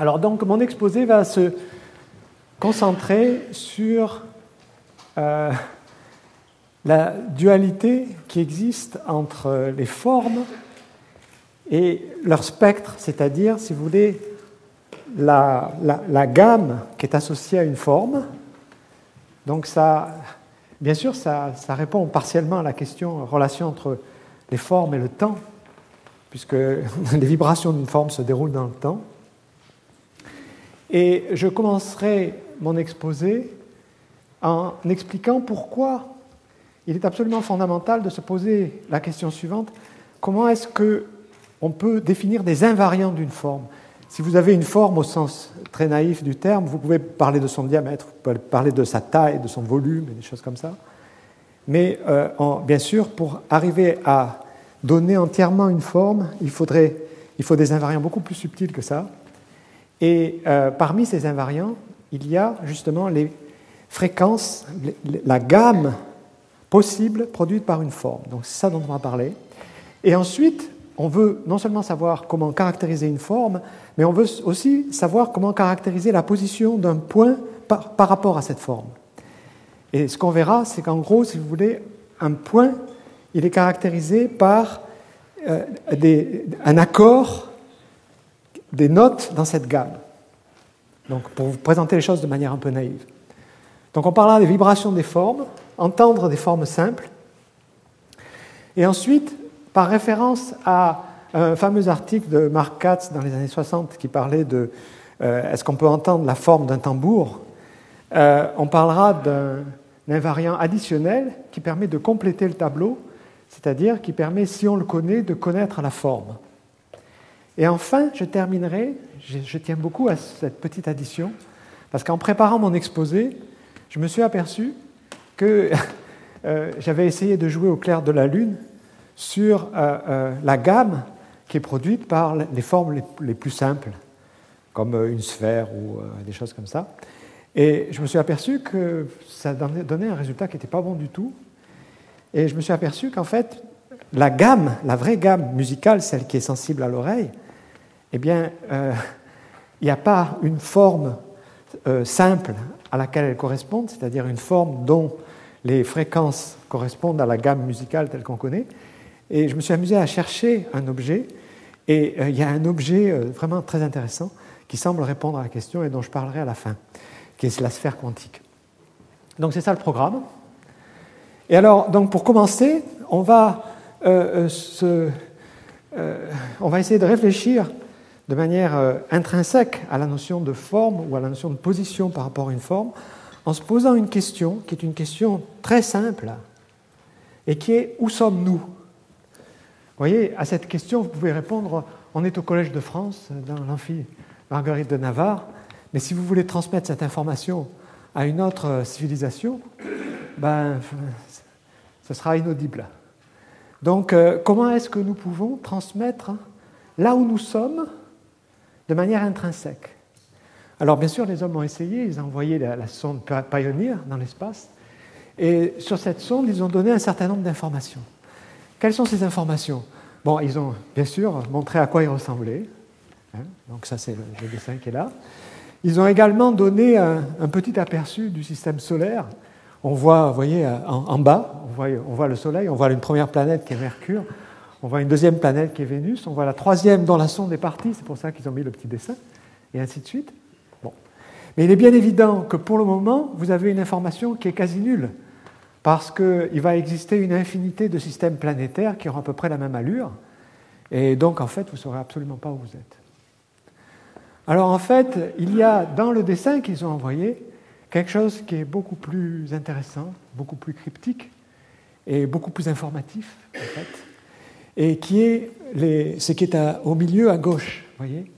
Alors donc mon exposé va se concentrer sur euh, la dualité qui existe entre les formes et leur spectre, c'est-à-dire, si vous voulez, la, gamme qui est associée à une forme. Donc ça, bien sûr, ça, ça, répond partiellement à la question relation entre les formes et le temps, puisque les vibrations d'une forme se déroulent dans le temps. Et je commencerai mon exposé en expliquant pourquoi il est absolument fondamental de se poser la question suivante comment est-ce que on peut définir des invariants d'une forme? Si vous avez une forme au sens très naïf du terme, vous pouvez parler de son diamètre, vous pouvez parler de sa taille, de son volume, des choses comme ça. Mais euh, bien sûr, pour arriver à donner entièrement une forme, il, faudrait, il faut des invariants beaucoup plus subtils que ça. Et euh, parmi ces invariants, il y a justement les fréquences, la gamme possible produite par une forme. Donc c'est ça dont on va parler. Et ensuite, on veut non seulement savoir comment caractériser une forme, mais on veut aussi savoir comment caractériser la position d'un point par, rapport à cette forme. Et ce qu'on verra, c'est qu'en gros, si vous voulez, un point, il est caractérisé par euh, un accord des notes dans cette gamme. Donc, pour vous présenter les choses de manière un peu naïve. Donc, on parlera des vibrations des formes, entendre des formes simples. Et ensuite, par référence à un fameux article de Mark Katz dans les années 60 qui parlait de euh, est-ce qu'on peut entendre la forme d'un tambour, euh, on parlera d'un invariant additionnel qui permet de compléter le tableau, c'est-à-dire qui permet, si on le connaît, de connaître la forme. Et enfin, je terminerai, je, tiens beaucoup à cette petite addition, parce qu'en préparant mon exposé, je me suis aperçu que euh, j'avais essayé de jouer au clair de la lune sur euh, euh, la gamme qui est produite par les formes les, plus simples, comme une sphère ou des choses comme ça. Et je me suis aperçu que ça donnait un résultat qui n'était pas bon du tout. Et je me suis aperçu qu'en fait, la gamme, la vraie gamme musicale, celle qui est sensible à l'oreille, eh bien, il n'y a pas une forme simple à laquelle elle correspond, c'est-à-dire une forme dont les fréquences correspondent à la gamme musicale telle qu'on connaît. Et je me suis amusé à chercher un objet, et euh, il y a un objet euh, vraiment très intéressant qui semble répondre à la question et dont je parlerai à la fin, qui est la sphère quantique. Donc c'est ça le programme. Et alors, donc pour commencer, on va, euh, on va essayer de réfléchir de manière intrinsèque à la notion de forme ou à la notion de position par rapport à une forme, en se posant une question qui est une question très simple et qui est où sommes-nous? Vous voyez, à cette question, vous pouvez répondre on est au Collège de France, dans l'amphi Marguerite de Navarre, mais si vous voulez transmettre cette information à une autre civilisation, ben, ce sera inaudible. Donc, euh, comment est-ce que nous pouvons transmettre là où nous sommes de manière intrinsèque alors bien sûr, les hommes ont essayé, ils ont envoyé la, sonde Pioneer dans l'espace, et sur cette sonde, ils ont donné un certain nombre d'informations. Quelles sont ces informations? Bon, ils ont bien sûr montré à quoi il ressemblait, hein, donc ça c'est le, dessin qui est là. Ils ont également donné un, petit aperçu du système solaire. On voit, vous voyez, en, bas, on voit, on voit, le Soleil, on voit une première planète qui est Mercure, on voit une deuxième planète qui est Vénus, on voit la troisième dont la sonde est partie, c'est pour ça qu'ils ont mis le petit dessin, et ainsi de suite. Mais il est bien évident que pour le moment, vous avez une information qui est quasi nulle, parce qu'il va exister une infinité de systèmes planétaires qui auront à peu près la même allure, et donc en fait, vous ne saurez absolument pas où vous êtes. Alors en fait, il y a dans le dessin qu'ils ont envoyé quelque chose qui est beaucoup plus intéressant, beaucoup plus cryptique et beaucoup plus informatif, en fait, et qui est ce qui est au milieu à gauche, voyez.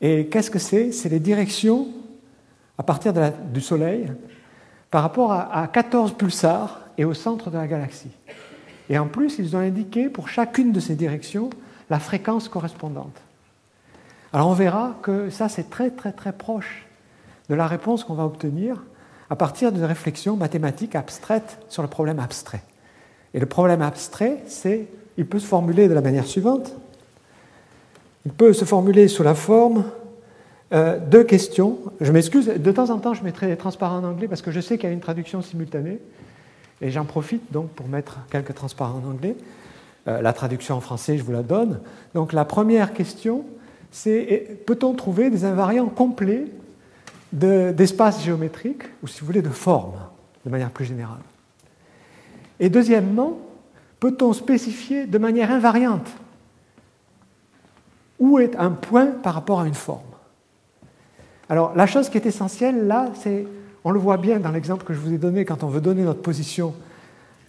Et qu'est-ce que c'est? C'est les directions à partir du Soleil par rapport à, 14 pulsars et au centre de la galaxie. Et en plus, ils ont indiqué pour chacune de ces directions la fréquence correspondante. Alors on verra que ça, c'est très très très proche de la réponse qu'on va obtenir à partir de réflexions mathématiques abstraites sur le problème abstrait. Et le problème abstrait, c'est, il peut se formuler de la manière suivante. Il peut se formuler sous la forme euh, deux questions. Je m'excuse, de temps en temps, je mettrai des transparents en anglais parce que je sais qu'il y a une traduction simultanée. Et j'en profite donc pour mettre quelques transparents en anglais. Euh, la traduction en français, je vous la donne. Donc la première question, c'est peut-on trouver des invariants complets d'espace géométrique, ou si vous voulez, de forme, de manière plus générale? Et deuxièmement, peut-on spécifier de manière invariante où est un point par rapport à une forme? Alors la chose qui est essentielle là, c'est, on le voit bien dans l'exemple que je vous ai donné quand on veut donner notre position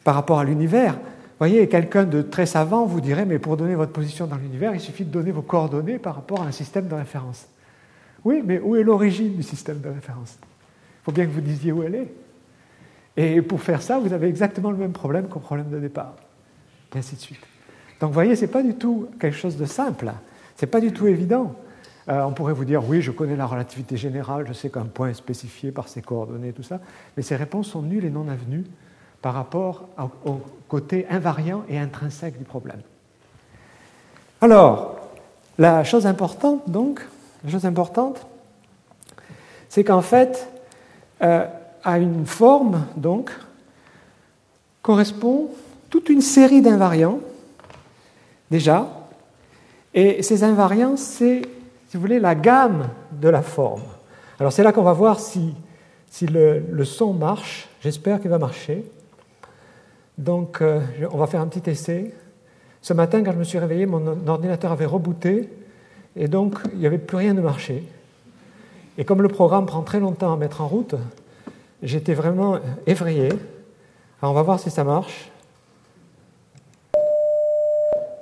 par rapport à l'univers, voyez, quelqu'un de très savant vous dirait, mais pour donner votre position dans l'univers, il suffit de donner vos coordonnées par rapport à un système de référence. Oui, mais où est l'origine du système de référence? Il faut bien que vous disiez où elle est. Et pour faire ça, vous avez exactement le même problème qu'au problème de départ. Et ainsi de suite. Donc vous voyez, ce n'est pas du tout quelque chose de simple. Ce n'est pas du tout évident. Euh, on pourrait vous dire, oui, je connais la relativité générale, je sais qu'un point est spécifié par ses coordonnées, tout ça, mais ces réponses sont nulles et non avenues par rapport au côté invariant et intrinsèque du problème. Alors, la chose importante, donc, la chose importante, c'est qu'en fait, euh, à une forme, donc, correspond toute une série d'invariants, déjà, et ces invariants, c'est, si vous voulez, la gamme de la forme. Alors c'est là qu'on va voir si, le son marche, j'espère qu'il va marcher. Donc, euh, on va faire un petit essai. Ce matin, quand je me suis réveillé, mon ordinateur avait rebooté et donc il n'y avait plus rien de marché. Et comme le programme prend très longtemps à mettre en route, j'étais vraiment effrayé. Alors, on va voir si ça marche.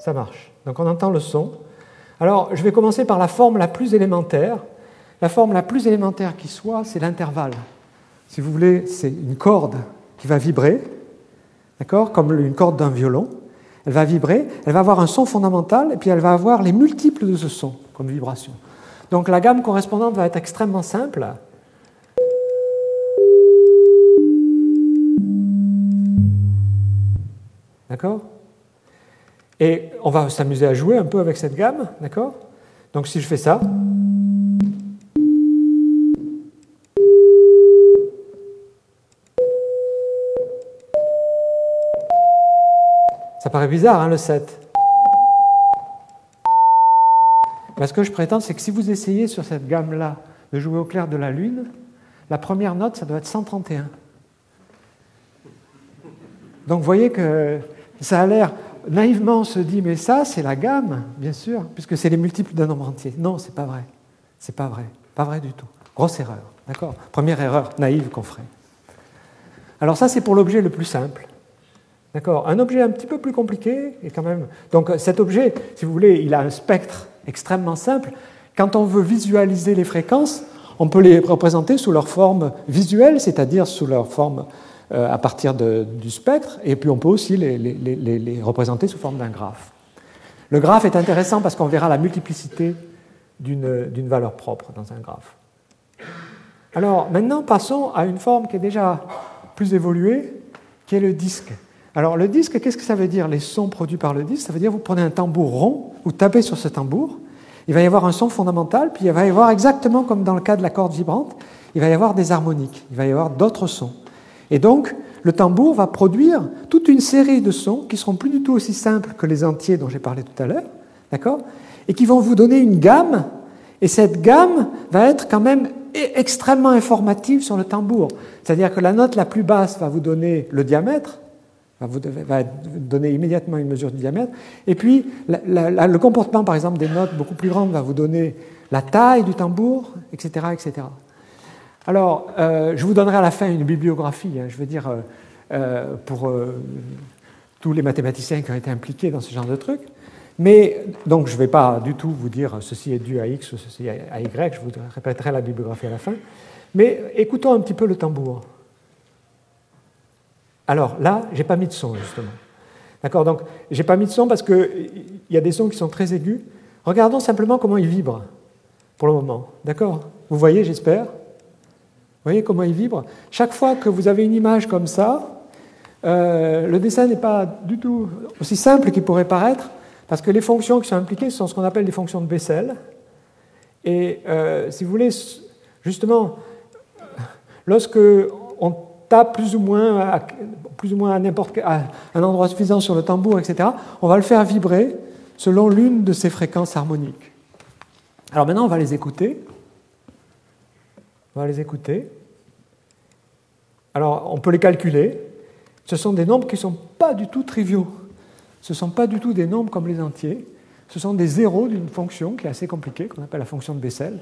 Ça marche. Donc, on entend le son. Alors, je vais commencer par la forme la plus élémentaire. La forme la plus élémentaire qui soit, c'est l'intervalle. Si vous voulez, c'est une corde qui va vibrer d'accord, comme une corde d'un violon. Elle va vibrer, elle va avoir un son fondamental, et puis elle va avoir les multiples de ce son comme vibration. Donc la gamme correspondante va être extrêmement simple. D'accord? Et on va s'amuser à jouer un peu avec cette gamme, d'accord? Donc si je fais ça, Ça paraît bizarre, hein, le 7. Mais ce que je prétends, c'est que si vous essayez sur cette gamme-là de jouer au clair de la Lune, la première note, ça doit être 131. Donc vous voyez que ça a l'air, naïvement on se dit, mais ça c'est la gamme, bien sûr, puisque c'est les multiples d'un nombre entier. Non, c'est pas vrai. C'est pas vrai. Pas vrai du tout. Grosse erreur. D'accord? Première erreur naïve qu'on ferait. Alors ça c'est pour l'objet le plus simple. D'accord? Un objet un petit peu plus compliqué, et quand même. Donc cet objet, si vous voulez, il a un spectre extrêmement simple. Quand on veut visualiser les fréquences, on peut les représenter sous leur forme visuelle, c'est-à-dire sous leur forme à partir du spectre, et puis on peut aussi les, les représenter sous forme d'un graphe. Le graphe est intéressant parce qu'on verra la multiplicité d'une valeur propre dans un graphe. Alors maintenant, passons à une forme qui est déjà plus évoluée, qui est le disque. Alors le disque, qu'est-ce que ça veut dire Les sons produits par le disque, ça veut dire vous prenez un tambour rond, vous tapez sur ce tambour, il va y avoir un son fondamental, puis il va y avoir exactement comme dans le cas de la corde vibrante, il va y avoir des harmoniques, il va y avoir d'autres sons. Et donc le tambour va produire toute une série de sons qui seront plus du tout aussi simples que les entiers dont j'ai parlé tout à l'heure, d'accord? Et qui vont vous donner une gamme, et cette gamme va être quand même extrêmement informative sur le tambour. C'est-à-dire que la note la plus basse va vous donner le diamètre, vous va donner immédiatement une mesure du diamètre. Et puis, le comportement, par exemple, des notes beaucoup plus grandes va vous donner la taille du tambour, etc. etc. Alors, euh, je vous donnerai à la fin une bibliographie, hein, je veux dire, euh, euh, pour tous les mathématiciens qui ont été impliqués dans ce genre de truc. Mais, donc, je ne vais pas du tout vous dire ceci est dû à X ou ceci à Y, je vous répéterai la bibliographie à la fin. Mais écoutons un petit peu le tambour. Alors là, j'ai pas mis de son, justement. D'accord Donc, j'ai pas mis de son parce qu'il y a des sons qui sont très aigus. Regardons simplement comment ils vibrent pour le moment. D'accord? Vous voyez, j'espère? Vous voyez comment ils vibrent Chaque fois que vous avez une image comme ça, euh, le dessin n'est pas du tout aussi simple qu'il pourrait paraître, parce que les fonctions qui sont impliquées sont ce qu'on appelle des fonctions de Bessel. Et euh, si vous voulez, justement, lorsque on tape plus ou moins à, plus ou moins à n'importe un endroit suffisant sur le tambour, etc., on va le faire vibrer selon l'une de ces fréquences harmoniques. Alors maintenant, on va les écouter. On va les écouter. Alors, on peut les calculer. Ce sont des nombres qui ne sont pas du tout triviaux. Ce ne sont pas du tout des nombres comme les entiers. Ce sont des zéros d'une fonction qui est assez compliquée, qu'on appelle la fonction de Bessel,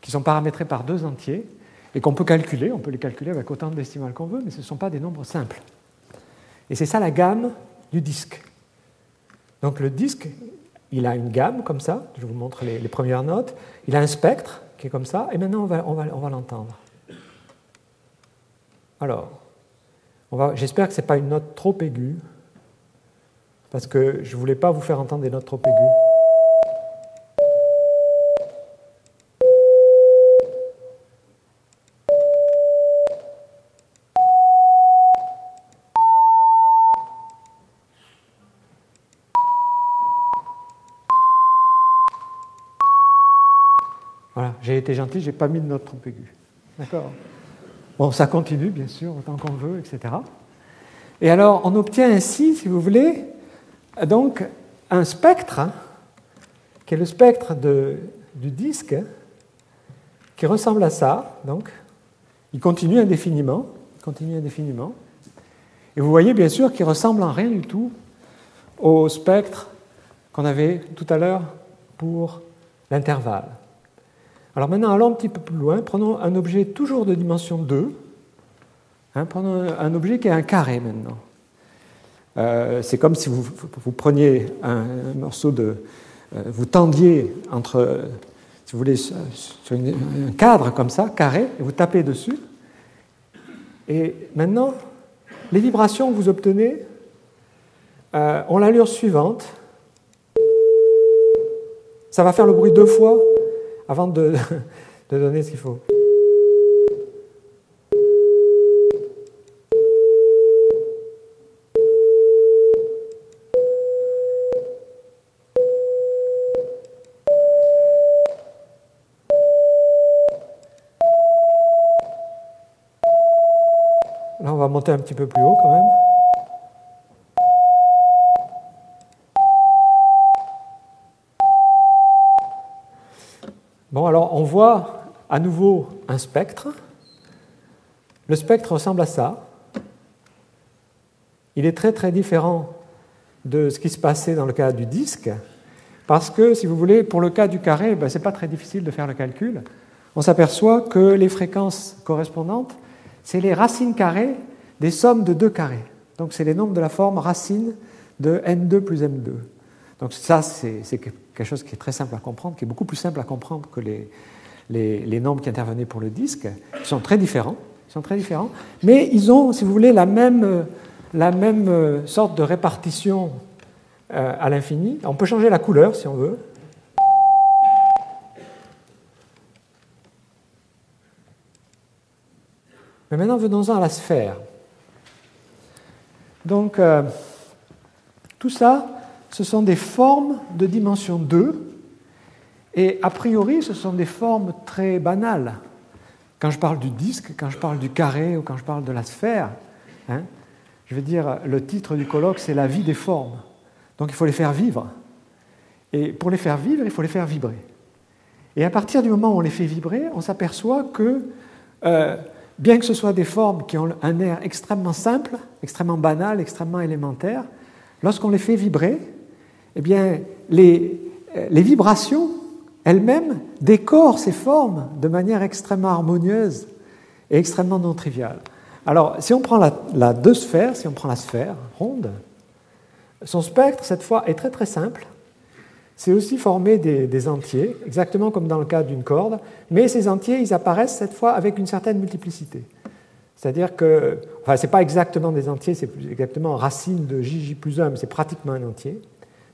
qui sont paramétrés par deux entiers et qu'on peut calculer. On peut les calculer avec autant de décimales qu'on veut, mais ce ne sont pas des nombres simples. Et c'est ça la gamme du disque. Donc le disque, il a une gamme comme ça, je vous montre les, premières notes, il a un spectre qui est comme ça, et maintenant on va, on va, on va l'entendre. Alors, j'espère que ce n'est pas une note trop aiguë, parce que je ne voulais pas vous faire entendre des notes trop aiguës. Voilà, j'ai été gentil, j'ai pas mis de note trop aiguë. D'accord? Bon, ça continue, bien sûr, autant qu'on veut, etc. Et alors, on obtient ainsi, si vous voulez, donc un spectre, hein, qui est le spectre du disque, qui ressemble à ça. Donc, il continue indéfiniment, continue indéfiniment. Et vous voyez bien sûr qu'il ressemble en rien du tout au spectre qu'on avait tout à l'heure pour l'intervalle. Alors maintenant, allons un petit peu plus loin. Prenons un objet toujours de dimension 2. Hein, prenons un objet qui est un carré maintenant. Euh, c'est comme si vous, preniez un, morceau de... Euh, vous tendiez entre, si vous voulez, sur un cadre comme ça, carré, et vous tapez dessus. Et maintenant, les vibrations que vous obtenez euh, ont l'allure suivante. Ça va faire le bruit deux fois avant de, donner ce qu'il faut. Là, on va monter un petit peu plus haut quand même. Bon, alors on voit à nouveau un spectre. Le spectre ressemble à ça. Il est très très différent de ce qui se passait dans le cas du disque, parce que, si vous voulez, pour le cas du carré, ben, ce n'est pas très difficile de faire le calcul. On s'aperçoit que les fréquences correspondantes, c'est les racines carrées des sommes de deux carrés. Donc c'est les nombres de la forme racine de n2 plus m2. Donc ça, c'est quelque chose qui est très simple à comprendre, qui est beaucoup plus simple à comprendre que les, les, nombres qui intervenaient pour le disque, qui sont très différents, sont très différents, mais ils ont, si vous voulez, la même, la même euh, sorte de répartition euh, à l'infini. On peut changer la couleur si on veut. Mais maintenant, venons-en à la sphère. Donc, euh, tout ça, ce sont des formes de dimension 2, et a priori, ce sont des formes très banales. Quand je parle du disque, quand je parle du carré ou quand je parle de la sphère, hein, je veux dire, le titre du colloque, c'est la vie des formes. Donc il faut les faire vivre. Et pour les faire vivre, il faut les faire vibrer. Et à partir du moment où on les fait vibrer, on s'aperçoit que, euh, bien que ce soit des formes qui ont un air extrêmement simple, extrêmement banal, extrêmement élémentaire, lorsqu'on les fait vibrer, eh bien, les, les vibrations elles-mêmes décorent ces formes de manière extrêmement harmonieuse et extrêmement non triviale. Alors, si on prend la, deux sphères, si on prend la sphère ronde, son spectre, cette fois, est très très simple. C'est aussi formé des, des, entiers, exactement comme dans le cas d'une corde, mais ces entiers, ils apparaissent cette fois avec une certaine multiplicité. C'est-à-dire que, enfin, ce n'est pas exactement des entiers, c'est exactement racine de JJ plus 1, mais c'est pratiquement un entier.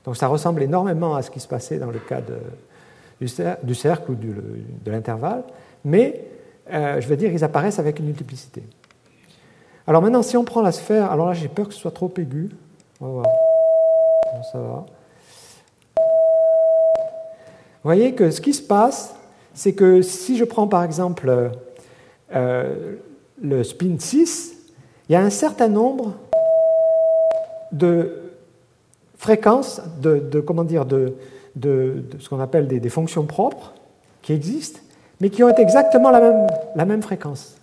Donc ça ressemble énormément à ce qui se passait dans le cas du, cercle ou de l'intervalle, mais euh, je veux dire, ils apparaissent avec une multiplicité. Alors maintenant, si on prend la sphère, alors là j'ai peur que ce soit trop aigu. On va voir. ça va? Vous voyez que ce qui se passe, c'est que si je prends par exemple euh, le spin 6, il y a un certain nombre de fréquences, de, comment dire, de, ce qu'on appelle des, fonctions propres qui existent, mais qui ont exactement la même, fréquence.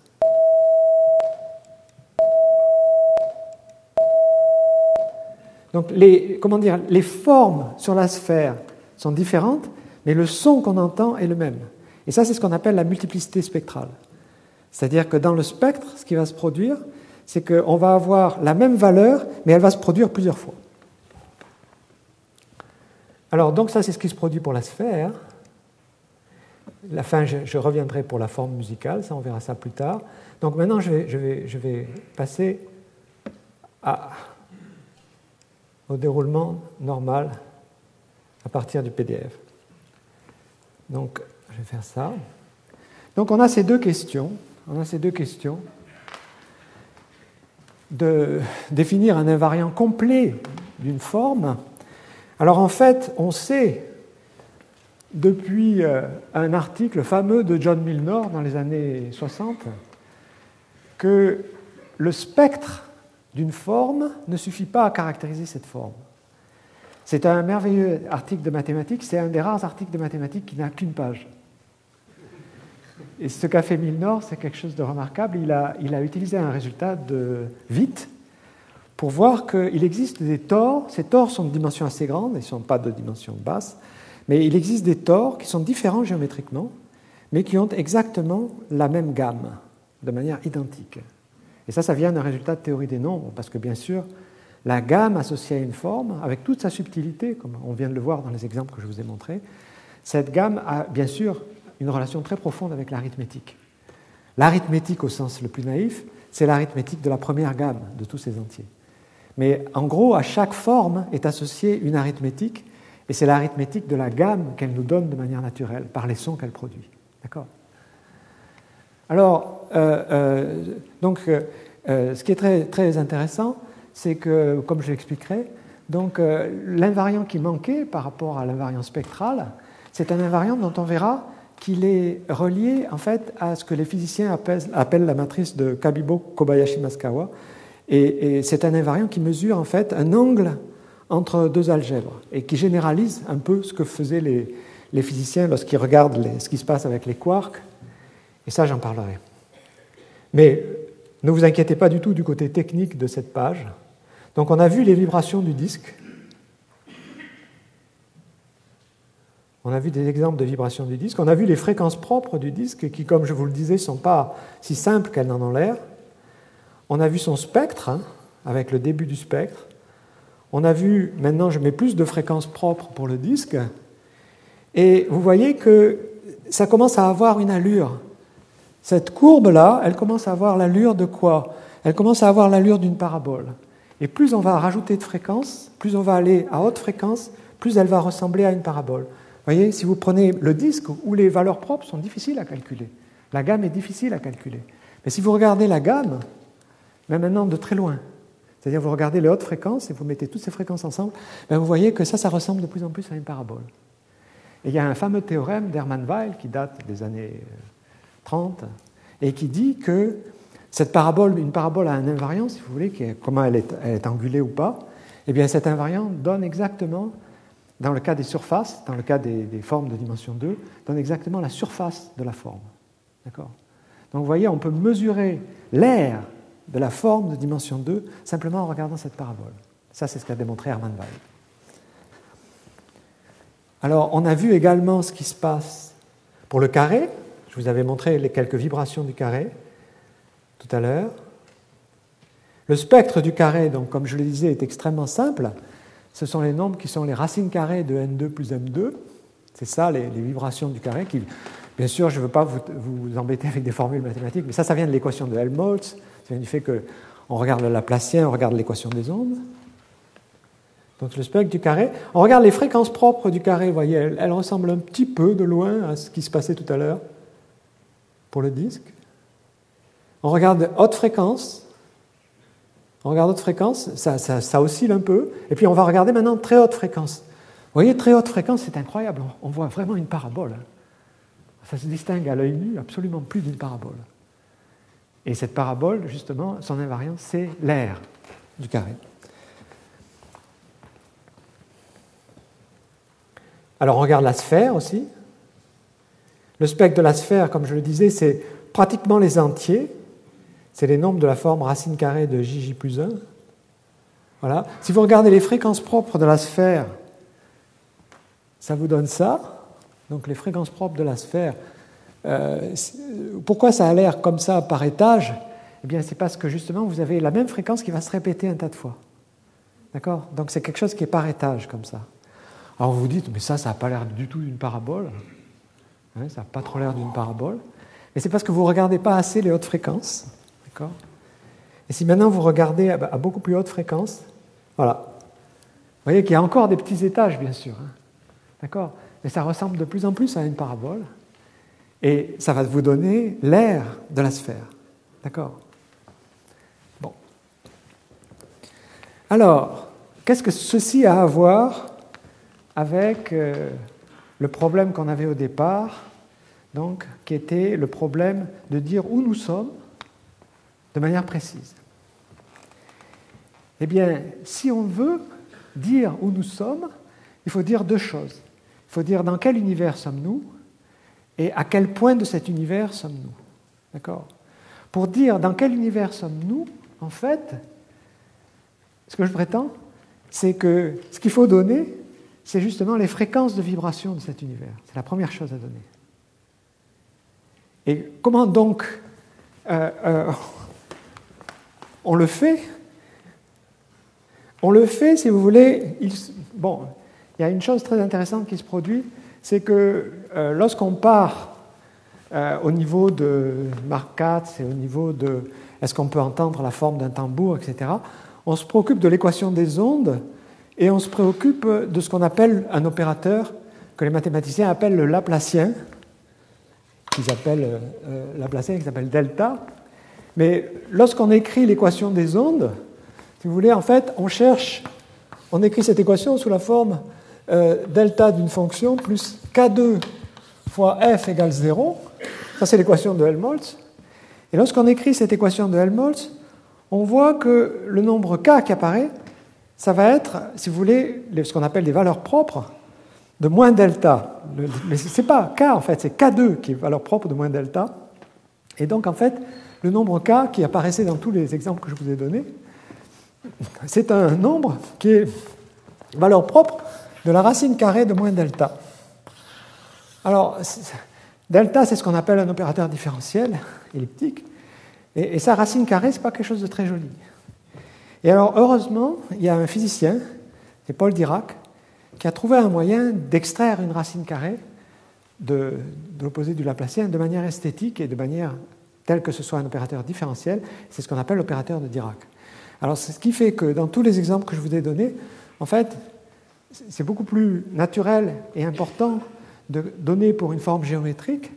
Donc les, comment dire, les formes sur la sphère sont différentes, mais le son qu'on entend est le même. Et ça, c'est ce qu'on appelle la multiplicité spectrale. C'est-à-dire que dans le spectre, ce qui va se produire, c'est qu'on va avoir la même valeur, mais elle va se produire plusieurs fois. Alors, donc ça, c'est ce qui se produit pour la sphère. La fin, je, reviendrai pour la forme musicale, ça, on verra ça plus tard. Donc maintenant, je vais, passer au déroulement normal à partir du PDF. Donc, je vais faire ça. Donc, on a ces deux questions. On a ces deux questions de définir un invariant complet d'une forme. Alors, en fait, on sait depuis euh, un article fameux de John Milnor dans les années 60 que le spectre d'une forme ne suffit pas à caractériser cette forme. C'est un merveilleux article de mathématiques, c'est un des rares articles de mathématiques qui n'a qu'une page. Et ce qu'a fait Milnor, c'est quelque chose de remarquable. Il a, il a utilisé un résultat de vite pour voir qu'il existe des tors. Ces tors sont de dimension assez grande, ils ne sont pas de dimension basse, mais il existe des tors qui sont différents géométriquement, mais qui ont exactement la même gamme, de manière identique. Et ça, ça vient d'un résultat de théorie des nombres, parce que bien sûr, la gamme associée à une forme, avec toute sa subtilité, comme on vient de le voir dans les exemples que je vous ai montrés, cette gamme a bien sûr une relation très profonde avec l'arithmétique. L'arithmétique au sens le plus naïf, c'est l'arithmétique de la première gamme de tous ces entiers. Mais en gros, à chaque forme est associée une arithmétique, et c'est l'arithmétique de la gamme qu'elle nous donne de manière naturelle, par les sons qu'elle produit. D'accord? Alors, euh, euh, donc, euh, ce qui est très, intéressant, c'est que, comme je l'expliquerai, donc l'invariant qui manquait par rapport à l'invariant spectral, c'est un invariant dont on verra qu'il est relié en fait à ce que les physiciens appellent, la matrice de Kabibo-Kobayashi-Maskawa. Et, c'est un invariant qui mesure en fait un angle entre deux algèbres et qui généralise un peu ce que faisaient les, physiciens lorsqu'ils regardent ce qui se passe avec les quarks. Et ça, j'en parlerai. Mais ne vous inquiétez pas du tout du côté technique de cette page. Donc on a vu les vibrations du disque. On a vu des exemples de vibrations du disque. On a vu les fréquences propres du disque qui, comme je vous le disais, ne sont pas si simples qu'elles n'en ont l'air. On a vu son spectre, hein, avec le début du spectre. On a vu, maintenant je mets plus de fréquences propres pour le disque. Et vous voyez que ça commence à avoir une allure. Cette courbe-là, elle commence à avoir l'allure de quoi? Elle commence à avoir l'allure d'une parabole. Et plus on va rajouter de fréquences, plus on va aller à haute fréquence, plus elle va ressembler à une parabole. Vous voyez, si vous prenez le disque où les valeurs propres sont difficiles à calculer, la gamme est difficile à calculer. Mais si vous regardez la gamme, même maintenant de très loin, c'est-à-dire vous regardez les hautes fréquences et vous mettez toutes ces fréquences ensemble, ben vous voyez que ça, ça ressemble de plus en plus à une parabole. Et il y a un fameux théorème d'Hermann-Weil qui date des années 30 et qui dit que cette parabole, une parabole a un invariant, si vous voulez, comment elle est, angulée ou pas, eh bien cet invariant donne exactement, dans le cas des surfaces, dans le cas des, formes de dimension 2, donne exactement la surface de la forme. D'accord? Donc vous voyez, on peut mesurer l'air de la forme de dimension 2 simplement en regardant cette parabole. Ça, c'est ce qu'a démontré Hermann Weil. Alors, on a vu également ce qui se passe pour le carré. Je vous avais montré les quelques vibrations du carré tout à l'heure. Le spectre du carré, donc, comme je le disais, est extrêmement simple. Ce sont les nombres qui sont les racines carrées de n2 plus m2. C'est ça, les, vibrations du carré. Qui, bien sûr, je ne veux pas vous, vous, embêter avec des formules mathématiques, mais ça, ça vient de l'équation de Helmholtz. Vient du fait qu'on regarde le Laplacien, on regarde l'équation des ondes. Donc le spectre du carré. On regarde les fréquences propres du carré, vous voyez, elles, elles ressemblent un petit peu de loin à ce qui se passait tout à l'heure pour le disque. On regarde haute fréquence. On regarde haute fréquence, ça, ça, oscille un peu. Et puis on va regarder maintenant très haute fréquence. Vous voyez, très haute fréquence, c'est incroyable. On voit vraiment une parabole. Ça se distingue à l'œil nu absolument plus d'une parabole. Et cette parabole, justement, son invariant, c'est l'air du carré. Alors on regarde la sphère aussi. Le spectre de la sphère, comme je le disais, c'est pratiquement les entiers. C'est les nombres de la forme racine carrée de JJ plus 1. Voilà. Si vous regardez les fréquences propres de la sphère, ça vous donne ça. Donc les fréquences propres de la sphère. Euh, pourquoi ça a l'air comme ça par étage Eh bien, c'est parce que justement, vous avez la même fréquence qui va se répéter un tas de fois. D'accord? Donc c'est quelque chose qui est par étage comme ça. Alors vous vous dites, mais ça, ça n'a pas l'air du tout d'une parabole. Hein, ça n'a pas trop l'air d'une parabole. Mais c'est parce que vous ne regardez pas assez les hautes fréquences. D'accord? Et si maintenant vous regardez à beaucoup plus haute fréquence, voilà. Vous voyez qu'il y a encore des petits étages, bien sûr. Hein. D'accord? Mais ça ressemble de plus en plus à une parabole. Et ça va vous donner l'air de la sphère. D'accord? Bon. Alors, qu'est-ce que ceci a à voir avec euh, le problème qu'on avait au départ, donc, qui était le problème de dire où nous sommes de manière précise? Eh bien, si on veut dire où nous sommes, il faut dire deux choses. Il faut dire dans quel univers sommes-nous et à quel point de cet univers sommes-nous. D'accord? Pour dire dans quel univers sommes-nous, en fait, ce que je prétends, c'est que ce qu'il faut donner, c'est justement les fréquences de vibration de cet univers. C'est la première chose à donner. Et comment donc euh, euh, on le fait? On le fait, si vous voulez, bon, il y a une chose très intéressante qui se produit, c'est que euh, lorsqu'on part euh, au niveau de Mark Katz et au niveau de est-ce qu'on peut entendre la forme d'un tambour, etc., on se préoccupe de l'équation des ondes et on se préoccupe de ce qu'on appelle un opérateur que les mathématiciens appellent le Laplacien, qu'ils appellent euh, Laplacien, qui s'appelle delta. Mais lorsqu'on écrit l'équation des ondes, si vous voulez, en fait, on cherche, on écrit cette équation sous la forme euh, delta d'une fonction plus k2 fois f égale 0. Ça, c'est l'équation de Helmholtz. Et lorsqu'on écrit cette équation de Helmholtz, on voit que le nombre k qui apparaît, ça va être, si vous voulez, ce qu'on appelle des valeurs propres de moins delta. Mais ce n'est pas k, en fait, c'est k2 qui est valeur propre de moins delta. Et donc, en fait, le nombre k qui apparaissait dans tous les exemples que je vous ai donnés, c'est un nombre qui est valeur propre de la racine carrée de moins delta. Alors, delta, c'est ce qu'on appelle un opérateur différentiel elliptique, et, sa racine carrée, ce n'est pas quelque chose de très joli. Et alors, heureusement, il y a un physicien, c'est Paul Dirac, qui a trouvé un moyen d'extraire une racine carrée de, de l'opposé du Laplacien de manière esthétique et de manière telle que ce soit un opérateur différentiel. C'est ce qu'on appelle l'opérateur de Dirac. Alors, c'est ce qui fait que dans tous les exemples que je vous ai donnés, en fait, c'est beaucoup plus naturel et important de donner pour une forme géométrique,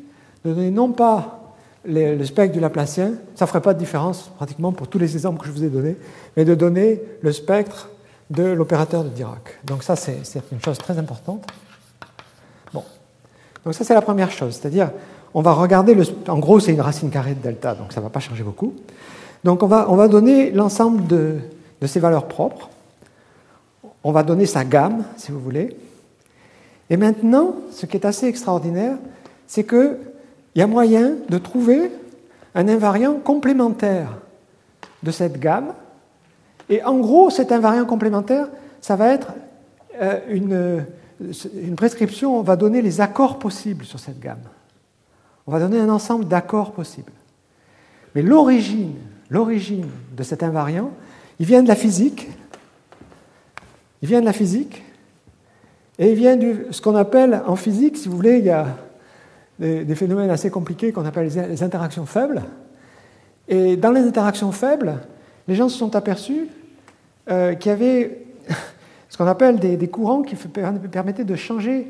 de donner non pas le spectre du Laplacien, ça ne ferait pas de différence pratiquement pour tous les exemples que je vous ai donnés, mais de donner le spectre de l'opérateur de Dirac. Donc ça, c'est une chose très importante. Bon. Donc ça, c'est la première chose. C'est-à-dire, on va regarder, le, en gros, c'est une racine carrée de delta, donc ça ne va pas changer beaucoup. Donc on va, on va donner l'ensemble de, de ces valeurs propres on va donner sa gamme, si vous voulez. Et maintenant, ce qui est assez extraordinaire, c'est qu'il y a moyen de trouver un invariant complémentaire de cette gamme. Et en gros, cet invariant complémentaire, ça va être euh, une, une prescription, on va donner les accords possibles sur cette gamme. On va donner un ensemble d'accords possibles. Mais l'origine, l'origine de cet invariant, il vient de la physique, il vient de la physique et il vient de ce qu'on appelle en physique, si vous voulez, il y a des, phénomènes assez compliqués qu'on appelle les interactions faibles. Et dans les interactions faibles, les gens se sont aperçus euh, qu'il y avait ce qu'on appelle des, courants qui permettaient de changer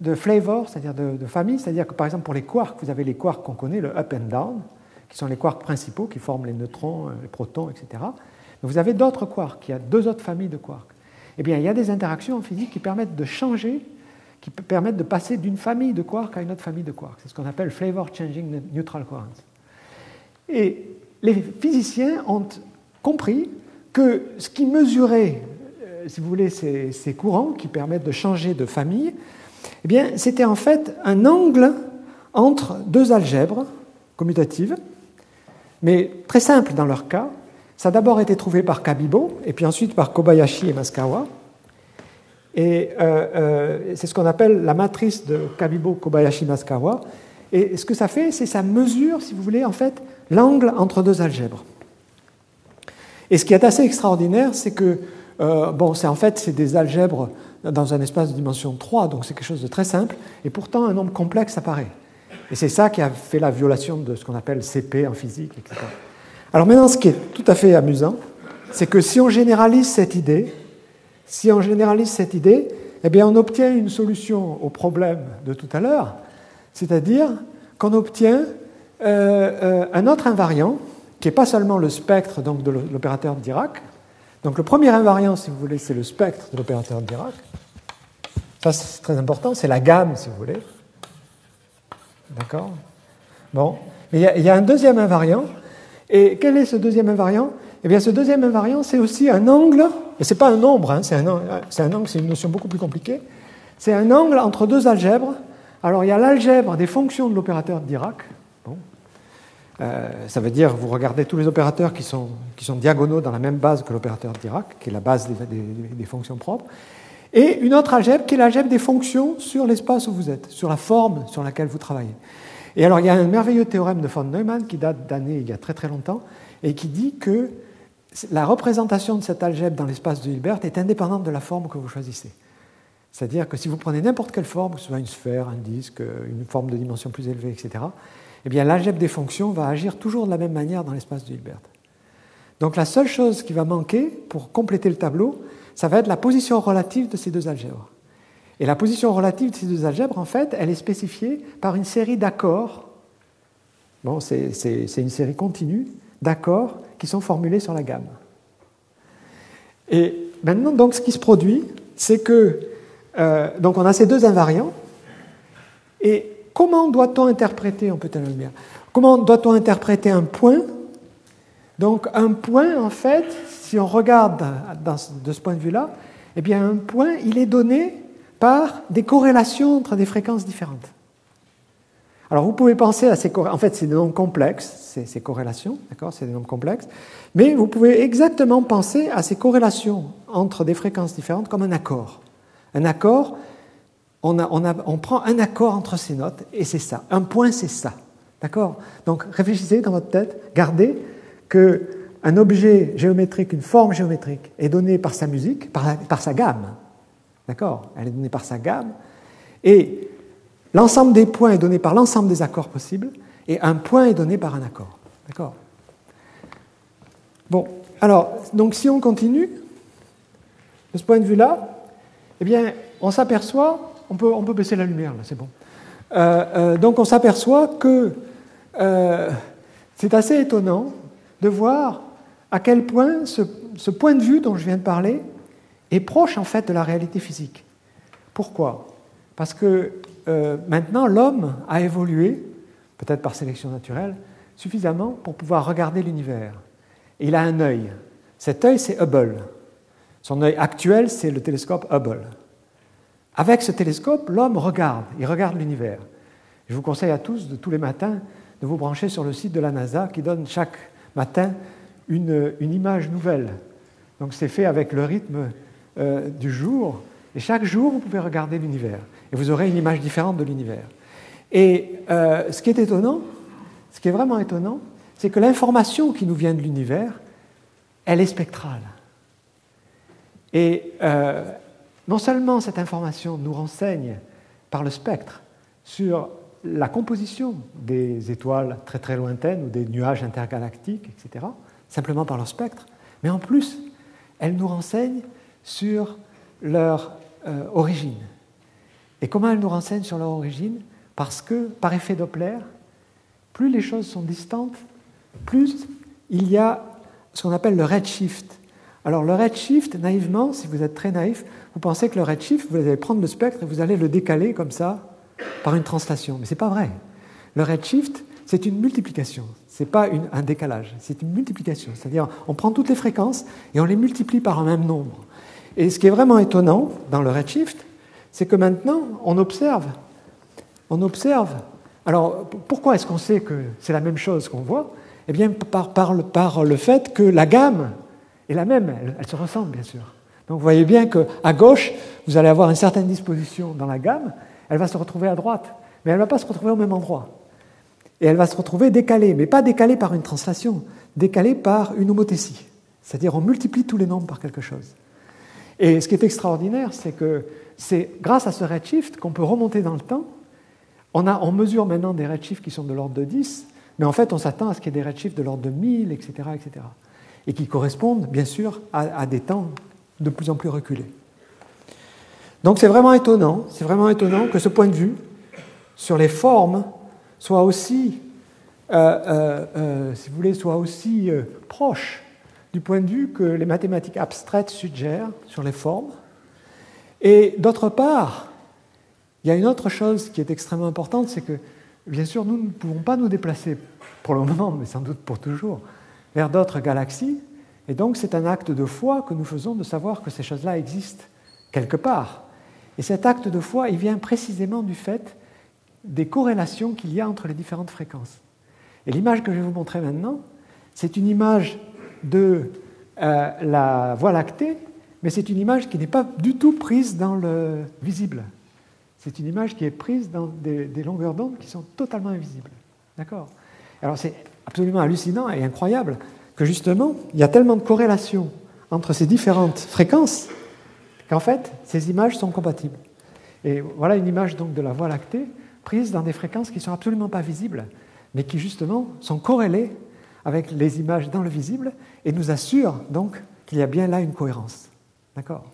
de flavor, c'est-à-dire de, de, famille, c'est-à-dire que par exemple pour les quarks, vous avez les quarks qu'on connaît, le up and down, qui sont les quarks principaux qui forment les neutrons, les protons, etc. Mais vous avez d'autres quarks, il y a deux autres familles de quarks eh bien, il y a des interactions en physique qui permettent de changer, qui permettent de passer d'une famille de quarks à une autre famille de quarks. C'est ce qu'on appelle flavor changing neutral quarks. Et les physiciens ont compris que ce qui mesurait, euh, si vous voulez, ces, courants qui permettent de changer de famille, eh bien, c'était en fait un angle entre deux algèbres commutatives, mais très simple dans leur cas. Ça a d'abord été trouvé par Kabibo, et puis ensuite par Kobayashi et Maskawa. Et euh, euh, c'est ce qu'on appelle la matrice de Kabibo, Kobayashi, Maskawa. Et ce que ça fait, c'est ça mesure, si vous voulez, en fait, l'angle entre deux algèbres. Et ce qui est assez extraordinaire, c'est que, euh, bon, c'est en fait, c'est des algèbres dans un espace de dimension 3, donc c'est quelque chose de très simple, et pourtant un nombre complexe apparaît. Et c'est ça qui a fait la violation de ce qu'on appelle CP en physique, etc. Alors maintenant, ce qui est tout à fait amusant, c'est que si on généralise cette idée, si on généralise cette idée, eh bien on obtient une solution au problème de tout à l'heure, c'est-à-dire qu'on obtient euh, euh, un autre invariant qui n'est pas seulement le spectre donc, de l'opérateur de Dirac. Donc le premier invariant, si vous voulez, c'est le spectre de l'opérateur de Dirac. Ça, c'est très important, c'est la gamme, si vous voulez. D'accord? Bon. Mais il y, a un deuxième invariant. Et quel est ce deuxième invariant? Eh bien, ce deuxième invariant, c'est aussi un angle, et ce n'est pas un nombre, hein, c'est un, angle, c'est une notion beaucoup plus compliquée. C'est un angle entre deux algèbres. Alors, il y a l'algèbre des fonctions de l'opérateur de Dirac, euh, ça veut dire, vous regardez tous les opérateurs qui sont, qui sont diagonaux dans la même base que l'opérateur Dirac, qui est la base des, des, fonctions propres, et une autre algèbre qui est l'algèbre des fonctions sur l'espace où vous êtes, sur la forme sur laquelle vous travaillez. Et alors, il y a un merveilleux théorème de von Neumann qui date d'années il y a très très longtemps, et qui dit que la représentation de cette algèbre dans l'espace de Hilbert est indépendante de la forme que vous choisissez. C'est-à-dire que si vous prenez n'importe quelle forme, que ce soit une sphère, un disque, une forme de dimension plus élevée, etc., eh bien l'algèbre des fonctions va agir toujours de la même manière dans l'espace de Hilbert. Donc la seule chose qui va manquer pour compléter le tableau, ça va être la position relative de ces deux algèbres. Et la position relative de ces deux algèbres, en fait, elle est spécifiée par une série d'accords. Bon, c'est une série continue d'accords qui sont formulés sur la gamme. Et maintenant, donc, ce qui se produit, c'est que euh, donc on a ces deux invariants, et Comment doit-on interpréter, on peut lumière, comment doit-on interpréter un point? Donc un point, en fait, si on regarde de ce point de vue-là, eh bien un point, il est donné par des corrélations entre des fréquences différentes. Alors vous pouvez penser à ces corrélations, en fait c'est des nombres complexes, ces, ces corrélations, d'accord, c'est des nombres complexes, mais vous pouvez exactement penser à ces corrélations entre des fréquences différentes comme un accord. Un accord, on, prend un accord entre ces notes et c'est ça. Un point, c'est ça. D'accord? Donc réfléchissez dans votre tête, gardez que un objet géométrique, une forme géométrique est donnée par sa musique, par, sa gamme. D'accord Elle est donnée par sa gamme. Et l'ensemble des points est donné par l'ensemble des accords possibles, et un point est donné par un accord. D'accord Bon, alors, donc si on continue, de ce point de vue-là, eh bien, on s'aperçoit on peut, baisser la lumière, là, c'est bon. Euh, euh, donc on s'aperçoit que euh, c'est assez étonnant de voir à quel point ce, point de vue dont je viens de parler est proche en fait de la réalité physique. Pourquoi? Parce que maintenant l'homme a évolué, peut-être par sélection naturelle, suffisamment pour pouvoir regarder l'univers. Il a un œil. Cet œil, c'est Hubble. Son œil actuel, c'est le télescope Hubble. Avec ce télescope, l'homme regarde, il regarde l'univers. Je vous conseille à tous, de tous les matins, de vous brancher sur le site de la NASA qui donne chaque matin une, image nouvelle. Donc c'est fait avec le rythme euh, du jour. Et chaque jour, vous pouvez regarder l'univers. Et vous aurez une image différente de l'univers. Et euh, ce qui est étonnant, ce qui est vraiment étonnant, c'est que l'information qui nous vient de l'univers, elle est spectrale. Et euh, non seulement cette information nous renseigne par le spectre sur la composition des étoiles très très lointaines ou des nuages intergalactiques, etc., simplement par leur spectre, mais en plus, elle nous renseigne sur leur euh, origine. Et comment elle nous renseigne sur leur origine? Parce que, par effet Doppler, plus les choses sont distantes, plus il y a ce qu'on appelle le redshift. Alors le redshift, naïvement, si vous êtes très naïf, vous pensez que le redshift, vous allez prendre le spectre et vous allez le décaler comme ça par une translation. Mais ce n'est pas vrai. Le redshift, c'est une multiplication. Ce n'est pas un décalage, c'est une multiplication. C'est-à-dire, on prend toutes les fréquences et on les multiplie par un même nombre. Et ce qui est vraiment étonnant dans le redshift, c'est que maintenant, on observe, on observe. Alors, pourquoi est-ce qu'on sait que c'est la même chose qu'on voit? Eh bien, par, le, fait que la gamme est la même, elle, se ressemble, bien sûr. Donc, vous voyez bien qu'à gauche, vous allez avoir une certaine disposition dans la gamme, elle va se retrouver à droite, mais elle ne va pas se retrouver au même endroit. Et elle va se retrouver décalée, mais pas décalée par une translation, décalée par une homothétie. C'est-à-dire on multiplie tous les nombres par quelque chose. Et ce qui est extraordinaire, c'est que c'est grâce à ce redshift qu'on peut remonter dans le temps. On, a, on mesure maintenant des redshifts qui sont de l'ordre de 10, mais en fait on s'attend à ce qu'il y ait des redshifts de l'ordre de 1000, etc., etc. Et qui correspondent bien sûr à, des temps de plus en plus reculés. Donc c'est vraiment étonnant, c'est vraiment étonnant que ce point de vue sur les formes soit aussi, euh, euh, euh, si vous voulez, soit aussi proche du point de vue que les mathématiques abstraites suggèrent sur les formes. Et d'autre part, il y a une autre chose qui est extrêmement importante, c'est que, bien sûr, nous ne pouvons pas nous déplacer pour le moment, mais sans doute pour toujours, vers d'autres galaxies. Et donc, c'est un acte de foi que nous faisons de savoir que ces choses-là existent quelque part. Et cet acte de foi, il vient précisément du fait des corrélations qu'il y a entre les différentes fréquences. Et l'image que je vais vous montrer maintenant, c'est une image de euh, la Voie lactée, mais c'est une image qui n'est pas du tout prise dans le visible. C'est une image qui est prise dans des, longueurs d'onde qui sont totalement invisibles. D'accord? Alors c'est absolument hallucinant et incroyable que justement, il y a tellement de corrélations entre ces différentes fréquences qu'en fait, ces images sont compatibles. Et voilà une image donc de la Voie lactée prises dans des fréquences qui ne sont absolument pas visibles, mais qui justement sont corrélées avec les images dans le visible et nous assurent donc qu'il y a bien là une cohérence. D'accord?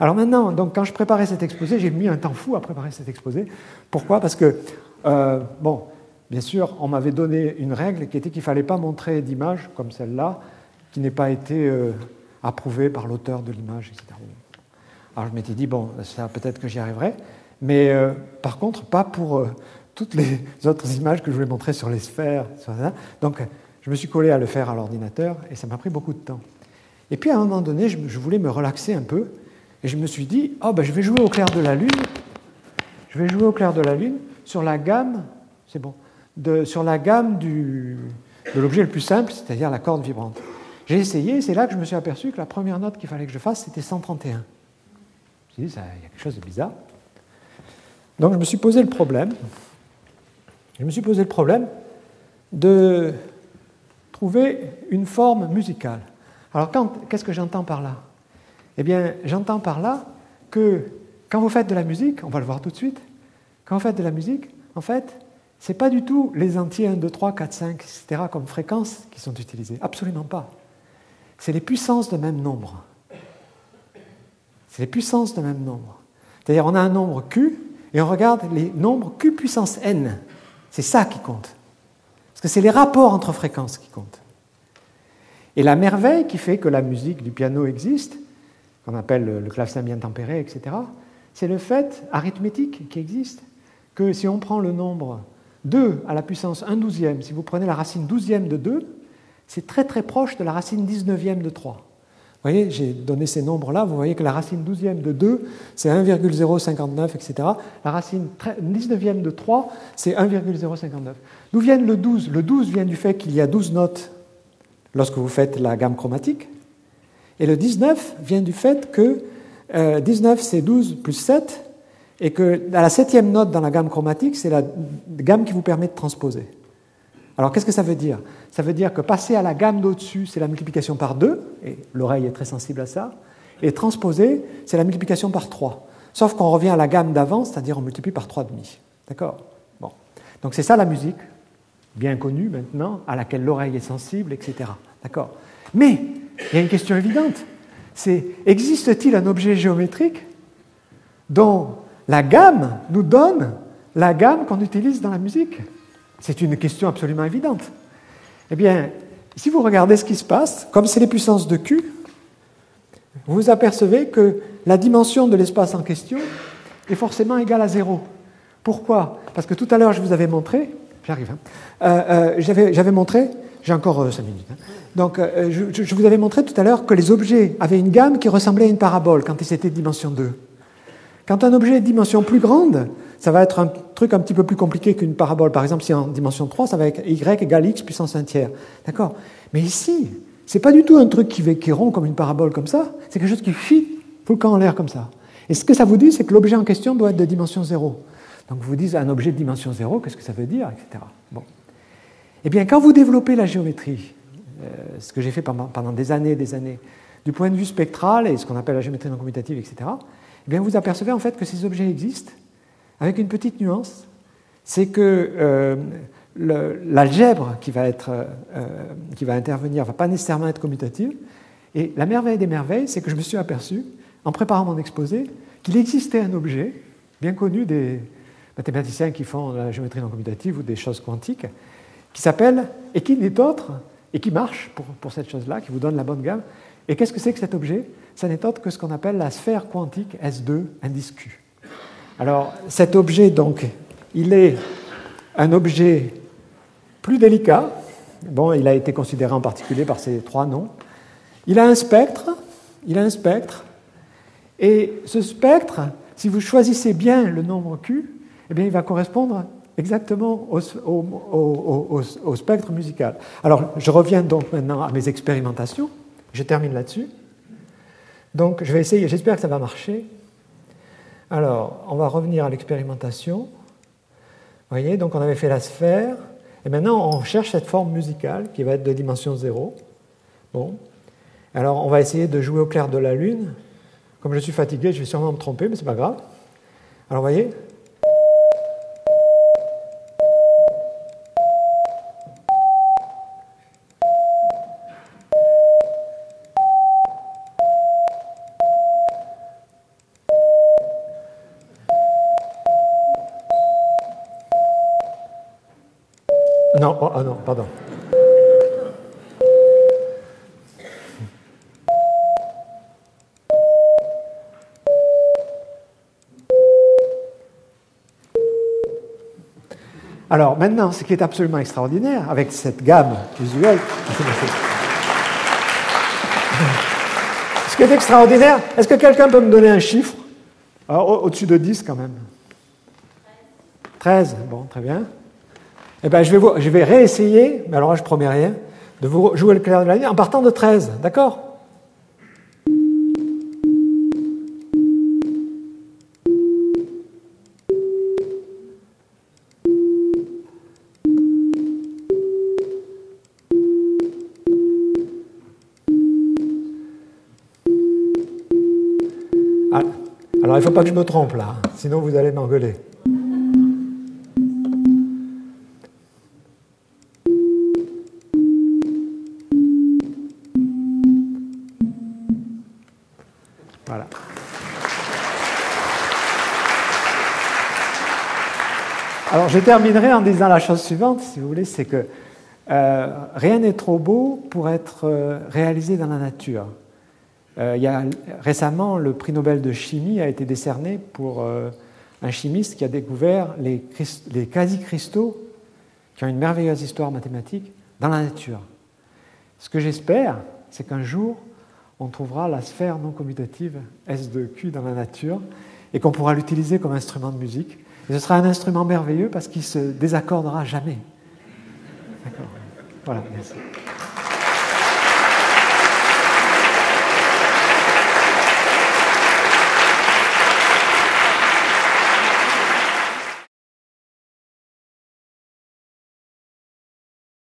Alors maintenant, donc, quand je préparais cet exposé, j'ai mis un temps fou à préparer cet exposé. Pourquoi? Parce que, euh, bon, bien sûr, on m'avait donné une règle qui était qu'il ne fallait pas montrer d'image comme celle-là, qui n'ait pas été euh, approuvée par l'auteur de l'image, etc. Alors je m'étais dit, bon, ça peut-être que j'y arriverai mais euh, par contre, pas pour toutes les autres images que je voulais montrer sur les sphères. Donc, je me suis collé à le faire à l'ordinateur et ça m'a pris beaucoup de temps. Et puis, à un moment donné, je, voulais me relaxer un peu et je me suis dit, oh, ben, je vais jouer au clair de la lune. Je vais jouer au clair de la lune sur la gamme, c'est bon, de, sur la gamme du, de l'objet le plus simple, c'est-à-dire la corde vibrante. J'ai essayé, c'est là que je me suis aperçu que la première note qu'il fallait que je fasse, c'était 131. Je me suis dit, il y a quelque chose de bizarre. Donc je me suis posé le problème, je me suis posé le problème de trouver une forme musicale. Alors qu'est-ce que j'entends par là? Eh bien, j'entends par là que quand vous faites de la musique, on va le voir tout de suite, quand vous faites de la musique, en fait, ce n'est pas du tout les entiers 1, 2, 3, 4, 5, etc. comme fréquences qui sont utilisées. Absolument pas. C'est les puissances de même nombre. C'est les puissances de même nombre. C'est-à-dire, on a un nombre Q, et on regarde les nombres Q puissance n. C'est ça qui compte. C'est les rapports entre fréquences qui comptent. Et la merveille qui fait que la musique du piano existe, qu'on appelle le clavecin bien tempéré, etc., c'est le fait arithmétique qui existe, que si on prend le nombre 2 à la puissance 1 douzième, si vous prenez la racine douzième de 2, c'est très très proche de la racine 19e de 3 voyez, j'ai donné ces nombres-là. Vous voyez que la racine 12e de 2, c'est 1,059, etc. La racine 19e de 3, c'est 1,059. D'où vient le 12 Le 12 vient du fait qu'il y a 12 notes lorsque vous faites la gamme chromatique. Et le 19 vient du fait que 19, euh, c'est 12 plus 7, et que la septième note dans la gamme chromatique, c'est la gamme qui vous permet de transposer. Alors qu'est-ce que ça veut dire? Ça veut dire que passer à la gamme d'au-dessus, c'est la multiplication par 2, et l'oreille est très sensible à ça, et transposer, c'est la multiplication par 3. Sauf qu'on revient à la gamme d'avant, c'est-à-dire on multiplie par 3,5. D'accord? Bon. Donc c'est ça la musique, bien connue maintenant, à laquelle l'oreille est sensible, etc. D'accord? Mais il y a une question évidente, c'est existe-t-il un objet géométrique dont la gamme nous donne la gamme qu'on utilise dans la musique? C'est une question absolument évidente. Eh bien, si vous regardez ce qui se passe, comme c'est les puissances de Q, vous apercevez que la dimension de l'espace en question est forcément égale à zéro. Pourquoi? Parce que tout à l'heure, je vous avais montré, j'arrive, hein, euh, euh, j'avais montré, j'ai encore euh, cinq minutes, hein. donc je, je, vous avais montré tout à l'heure que les objets avaient une gamme qui ressemblait à une parabole quand ils étaient de dimension 2. Quand un objet est de dimension plus grande, ça va être un truc un petit peu plus compliqué qu'une parabole. Par exemple, si en dimension 3, ça va être y égale x puissance 1 tiers. D'accord Mais ici, c'est pas du tout un truc qui, qui rond comme une parabole comme ça, c'est quelque chose qui fit tout le camp en l'air comme ça. Et ce que ça vous dit, c'est que l'objet en question doit être de dimension 0. Donc vous dites un objet de dimension 0, qu'est-ce que ça veut dire, etc. Bon. Eh bien, quand vous développez la géométrie, euh, ce que j'ai fait pendant, pendant, des années et des années, du point de vue spectral et ce qu'on appelle la géométrie non commutative, etc., eh bien, vous apercevez en fait que ces objets existent avec une petite nuance, c'est que euh, l'algèbre qui, va euh, va intervenir ne va pas nécessairement être commutative. Et la merveille des merveilles, c'est que je me suis aperçu, en préparant mon exposé, qu'il existait un objet, bien connu des mathématiciens qui font la géométrie non commutative ou des choses quantiques, qui s'appelle, et qui n'est autre, et qui marche pour, pour cette chose-là, qui vous donne la bonne gamme. Et qu'est-ce que c'est que cet objet? Ça n'est autre que ce qu'on appelle la sphère quantique S2 indice Q. Alors, cet objet, donc, il est un objet plus délicat. Bon, il a été considéré en particulier par ces trois noms. Il a un spectre, il a un spectre, et ce spectre, si vous choisissez bien le nombre Q, eh bien, il va correspondre exactement au, au, spectre musical. Alors, je reviens donc maintenant à mes expérimentations. Je termine là-dessus. Donc, je vais essayer, j'espère que ça va marcher. Alors, on va revenir à l'expérimentation. Vous voyez, donc on avait fait la sphère, et maintenant on cherche cette forme musicale qui va être de dimension 0. Bon. Alors, on va essayer de jouer au clair de la lune. Comme je suis fatigué, je vais sûrement me tromper, mais ce n'est pas grave. Alors, vous voyez, Non, oh, ah pardon. Alors maintenant, ce qui est absolument extraordinaire avec cette gamme visuelle, ce qui est extraordinaire, est-ce que quelqu'un peut me donner un chiffre? Ah, Au-dessus de 10 quand même. 13, bon, très bien. Eh ben, je, vais vais réessayer, mais alors là, je promets rien, de vous jouer le clair de la lune en partant de 13, d'accord? Ah, Alors, il ne faut pas que je me trompe là, sinon vous allez m'engueuler. Je terminerai en disant la chose suivante, si vous voulez, c'est que euh, rien n'est trop beau pour être euh, réalisé dans la nature. Euh, il y a, récemment, le prix Nobel de chimie a été décerné pour un chimiste qui a découvert les, les quasi-cristaux qui ont une merveilleuse histoire mathématique dans la nature. Ce que j'espère, c'est qu'un jour, on trouvera la sphère non commutative S de Q dans la nature et qu'on pourra l'utiliser comme instrument de musique et ce sera un instrument merveilleux parce qu'il ne se désaccordera jamais. D'accord Voilà.